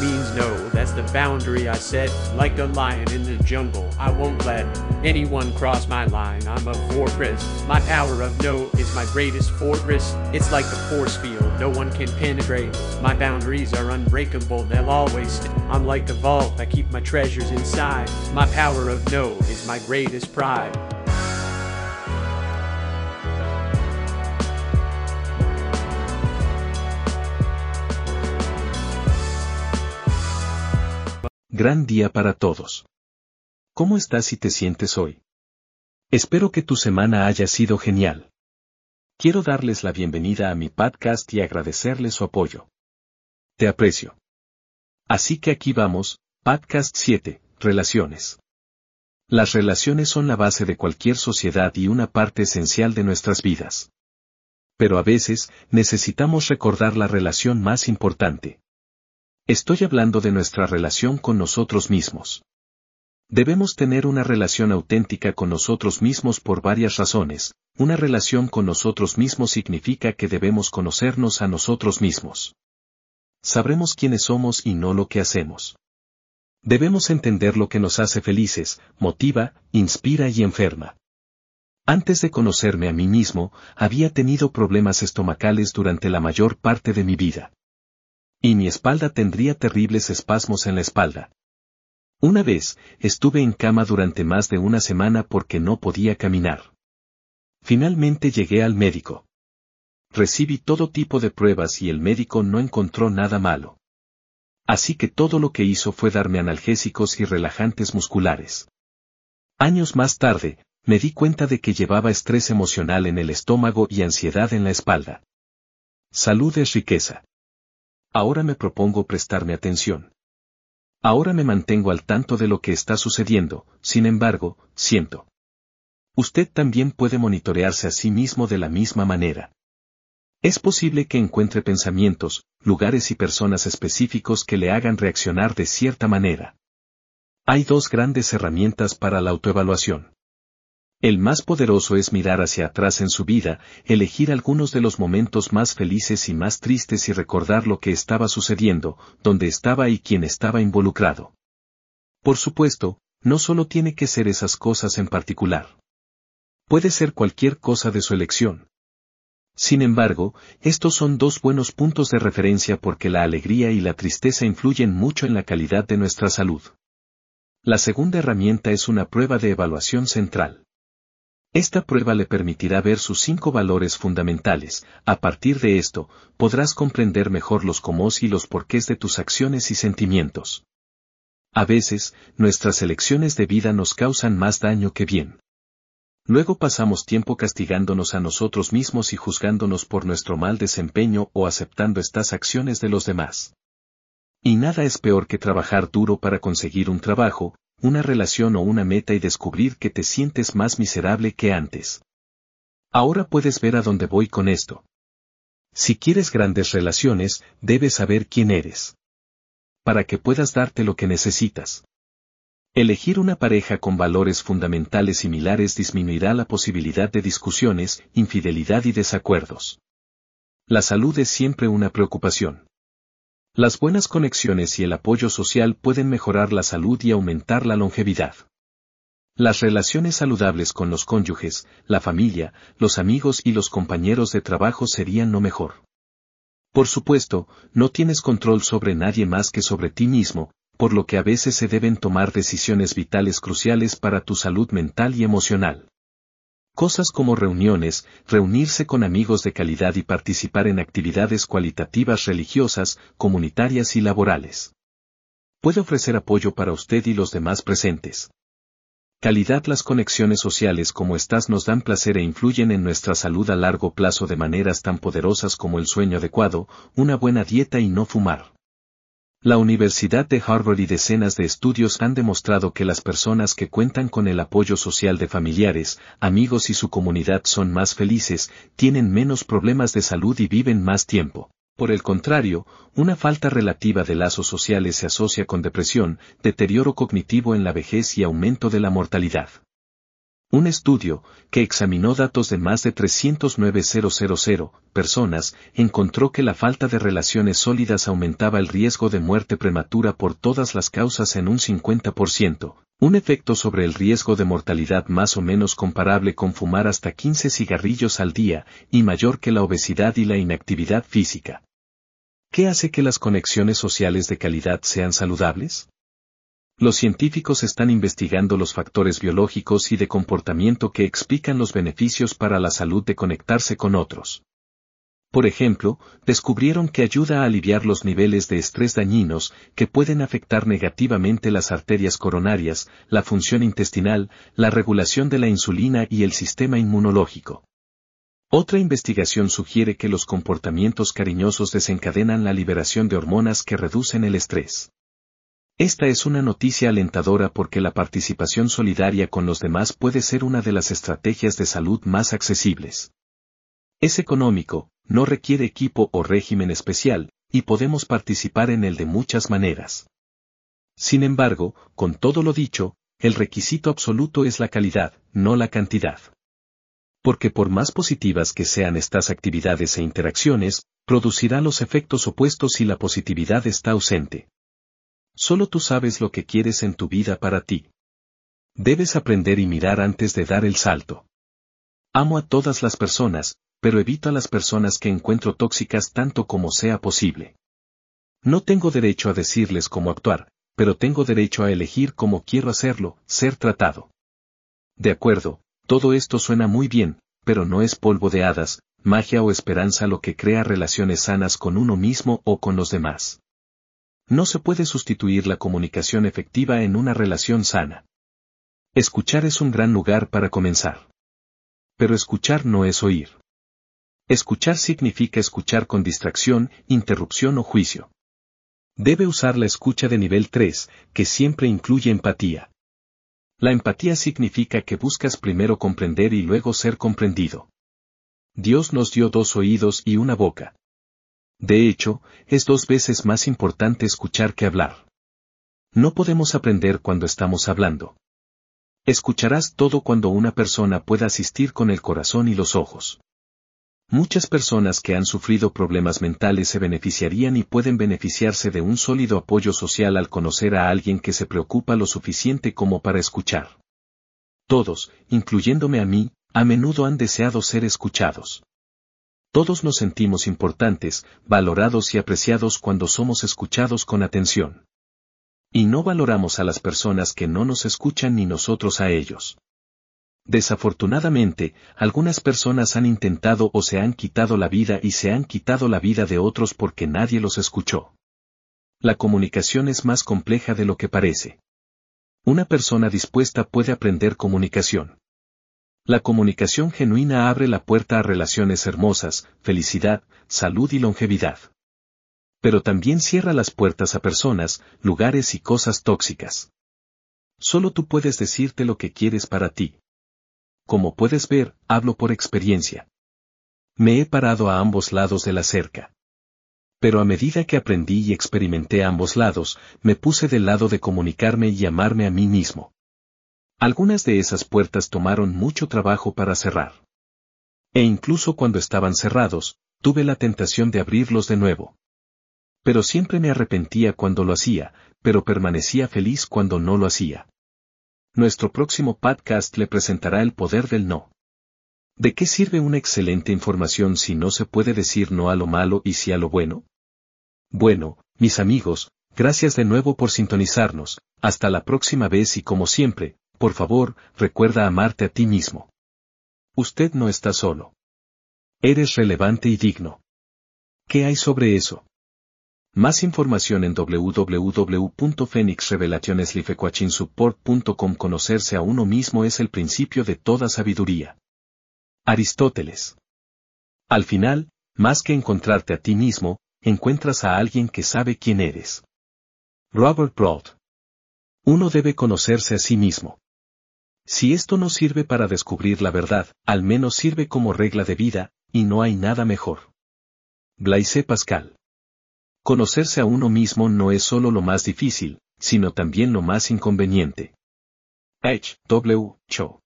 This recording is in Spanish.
means no. That's the boundary I set. Like a lion in the jungle, I won't let anyone cross my line. I'm a fortress. My power of no is my greatest fortress. It's like the force field, no one can penetrate. My boundaries are unbreakable, they'll always. St- I'm like the vault, I keep my treasures inside. My power of no is my greatest pride. Gran día para todos. ¿Cómo estás y te sientes hoy? Espero que tu semana haya sido genial. Quiero darles la bienvenida a mi podcast y agradecerles su apoyo. Te aprecio. Así que aquí vamos, podcast 7, Relaciones. Las relaciones son la base de cualquier sociedad y una parte esencial de nuestras vidas. Pero a veces, necesitamos recordar la relación más importante. Estoy hablando de nuestra relación con nosotros mismos. Debemos tener una relación auténtica con nosotros mismos por varias razones. Una relación con nosotros mismos significa que debemos conocernos a nosotros mismos. Sabremos quiénes somos y no lo que hacemos. Debemos entender lo que nos hace felices, motiva, inspira y enferma. Antes de conocerme a mí mismo, había tenido problemas estomacales durante la mayor parte de mi vida. Y mi espalda tendría terribles espasmos en la espalda. Una vez, estuve en cama durante más de una semana porque no podía caminar. Finalmente llegué al médico. Recibí todo tipo de pruebas y el médico no encontró nada malo. Así que todo lo que hizo fue darme analgésicos y relajantes musculares. Años más tarde, me di cuenta de que llevaba estrés emocional en el estómago y ansiedad en la espalda. Salud es riqueza. Ahora me propongo prestarme atención. Ahora me mantengo al tanto de lo que está sucediendo, sin embargo, siento. Usted también puede monitorearse a sí mismo de la misma manera. Es posible que encuentre pensamientos, lugares y personas específicos que le hagan reaccionar de cierta manera. Hay dos grandes herramientas para la autoevaluación. El más poderoso es mirar hacia atrás en su vida, elegir algunos de los momentos más felices y más tristes y recordar lo que estaba sucediendo, dónde estaba y quién estaba involucrado. Por supuesto, no solo tiene que ser esas cosas en particular. Puede ser cualquier cosa de su elección. Sin embargo, estos son dos buenos puntos de referencia porque la alegría y la tristeza influyen mucho en la calidad de nuestra salud. La segunda herramienta es una prueba de evaluación central. Esta prueba le permitirá ver sus cinco valores fundamentales. A partir de esto, podrás comprender mejor los cómo y los porqués de tus acciones y sentimientos. A veces, nuestras elecciones de vida nos causan más daño que bien. Luego pasamos tiempo castigándonos a nosotros mismos y juzgándonos por nuestro mal desempeño o aceptando estas acciones de los demás. Y nada es peor que trabajar duro para conseguir un trabajo, una relación o una meta y descubrir que te sientes más miserable que antes. Ahora puedes ver a dónde voy con esto. Si quieres grandes relaciones, debes saber quién eres. Para que puedas darte lo que necesitas. Elegir una pareja con valores fundamentales similares disminuirá la posibilidad de discusiones, infidelidad y desacuerdos. La salud es siempre una preocupación. Las buenas conexiones y el apoyo social pueden mejorar la salud y aumentar la longevidad. Las relaciones saludables con los cónyuges, la familia, los amigos y los compañeros de trabajo serían lo mejor. Por supuesto, no tienes control sobre nadie más que sobre ti mismo, por lo que a veces se deben tomar decisiones vitales cruciales para tu salud mental y emocional. Cosas como reuniones, reunirse con amigos de calidad y participar en actividades cualitativas religiosas, comunitarias y laborales. Puede ofrecer apoyo para usted y los demás presentes. Calidad Las conexiones sociales como estas nos dan placer e influyen en nuestra salud a largo plazo de maneras tan poderosas como el sueño adecuado, una buena dieta y no fumar. La Universidad de Harvard y decenas de estudios han demostrado que las personas que cuentan con el apoyo social de familiares, amigos y su comunidad son más felices, tienen menos problemas de salud y viven más tiempo. Por el contrario, una falta relativa de lazos sociales se asocia con depresión, deterioro cognitivo en la vejez y aumento de la mortalidad. Un estudio, que examinó datos de más de 309.000 personas, encontró que la falta de relaciones sólidas aumentaba el riesgo de muerte prematura por todas las causas en un 50%, un efecto sobre el riesgo de mortalidad más o menos comparable con fumar hasta 15 cigarrillos al día, y mayor que la obesidad y la inactividad física. ¿Qué hace que las conexiones sociales de calidad sean saludables? Los científicos están investigando los factores biológicos y de comportamiento que explican los beneficios para la salud de conectarse con otros. Por ejemplo, descubrieron que ayuda a aliviar los niveles de estrés dañinos que pueden afectar negativamente las arterias coronarias, la función intestinal, la regulación de la insulina y el sistema inmunológico. Otra investigación sugiere que los comportamientos cariñosos desencadenan la liberación de hormonas que reducen el estrés. Esta es una noticia alentadora porque la participación solidaria con los demás puede ser una de las estrategias de salud más accesibles. Es económico, no requiere equipo o régimen especial, y podemos participar en él de muchas maneras. Sin embargo, con todo lo dicho, el requisito absoluto es la calidad, no la cantidad. Porque por más positivas que sean estas actividades e interacciones, producirá los efectos opuestos si la positividad está ausente. Solo tú sabes lo que quieres en tu vida para ti. Debes aprender y mirar antes de dar el salto. Amo a todas las personas, pero evito a las personas que encuentro tóxicas tanto como sea posible. No tengo derecho a decirles cómo actuar, pero tengo derecho a elegir cómo quiero hacerlo, ser tratado. De acuerdo, todo esto suena muy bien, pero no es polvo de hadas, magia o esperanza lo que crea relaciones sanas con uno mismo o con los demás. No se puede sustituir la comunicación efectiva en una relación sana. Escuchar es un gran lugar para comenzar. Pero escuchar no es oír. Escuchar significa escuchar con distracción, interrupción o juicio. Debe usar la escucha de nivel 3, que siempre incluye empatía. La empatía significa que buscas primero comprender y luego ser comprendido. Dios nos dio dos oídos y una boca. De hecho, es dos veces más importante escuchar que hablar. No podemos aprender cuando estamos hablando. Escucharás todo cuando una persona pueda asistir con el corazón y los ojos. Muchas personas que han sufrido problemas mentales se beneficiarían y pueden beneficiarse de un sólido apoyo social al conocer a alguien que se preocupa lo suficiente como para escuchar. Todos, incluyéndome a mí, a menudo han deseado ser escuchados. Todos nos sentimos importantes, valorados y apreciados cuando somos escuchados con atención. Y no valoramos a las personas que no nos escuchan ni nosotros a ellos. Desafortunadamente, algunas personas han intentado o se han quitado la vida y se han quitado la vida de otros porque nadie los escuchó. La comunicación es más compleja de lo que parece. Una persona dispuesta puede aprender comunicación. La comunicación genuina abre la puerta a relaciones hermosas, felicidad, salud y longevidad. Pero también cierra las puertas a personas, lugares y cosas tóxicas. Solo tú puedes decirte lo que quieres para ti. Como puedes ver, hablo por experiencia. Me he parado a ambos lados de la cerca. Pero a medida que aprendí y experimenté ambos lados, me puse del lado de comunicarme y amarme a mí mismo. Algunas de esas puertas tomaron mucho trabajo para cerrar. E incluso cuando estaban cerrados, tuve la tentación de abrirlos de nuevo. Pero siempre me arrepentía cuando lo hacía, pero permanecía feliz cuando no lo hacía. Nuestro próximo podcast le presentará el poder del no. ¿De qué sirve una excelente información si no se puede decir no a lo malo y sí a lo bueno? Bueno, mis amigos, gracias de nuevo por sintonizarnos, hasta la próxima vez y como siempre, por favor, recuerda amarte a ti mismo. Usted no está solo. Eres relevante y digno. ¿Qué hay sobre eso? Más información en www.phoenixrevelationeslifecoachinsupport.com Conocerse a uno mismo es el principio de toda sabiduría. Aristóteles. Al final, más que encontrarte a ti mismo, encuentras a alguien que sabe quién eres. Robert Broad. Uno debe conocerse a sí mismo. Si esto no sirve para descubrir la verdad, al menos sirve como regla de vida, y no hay nada mejor. Blaise Pascal. Conocerse a uno mismo no es solo lo más difícil, sino también lo más inconveniente. H. W. Cho.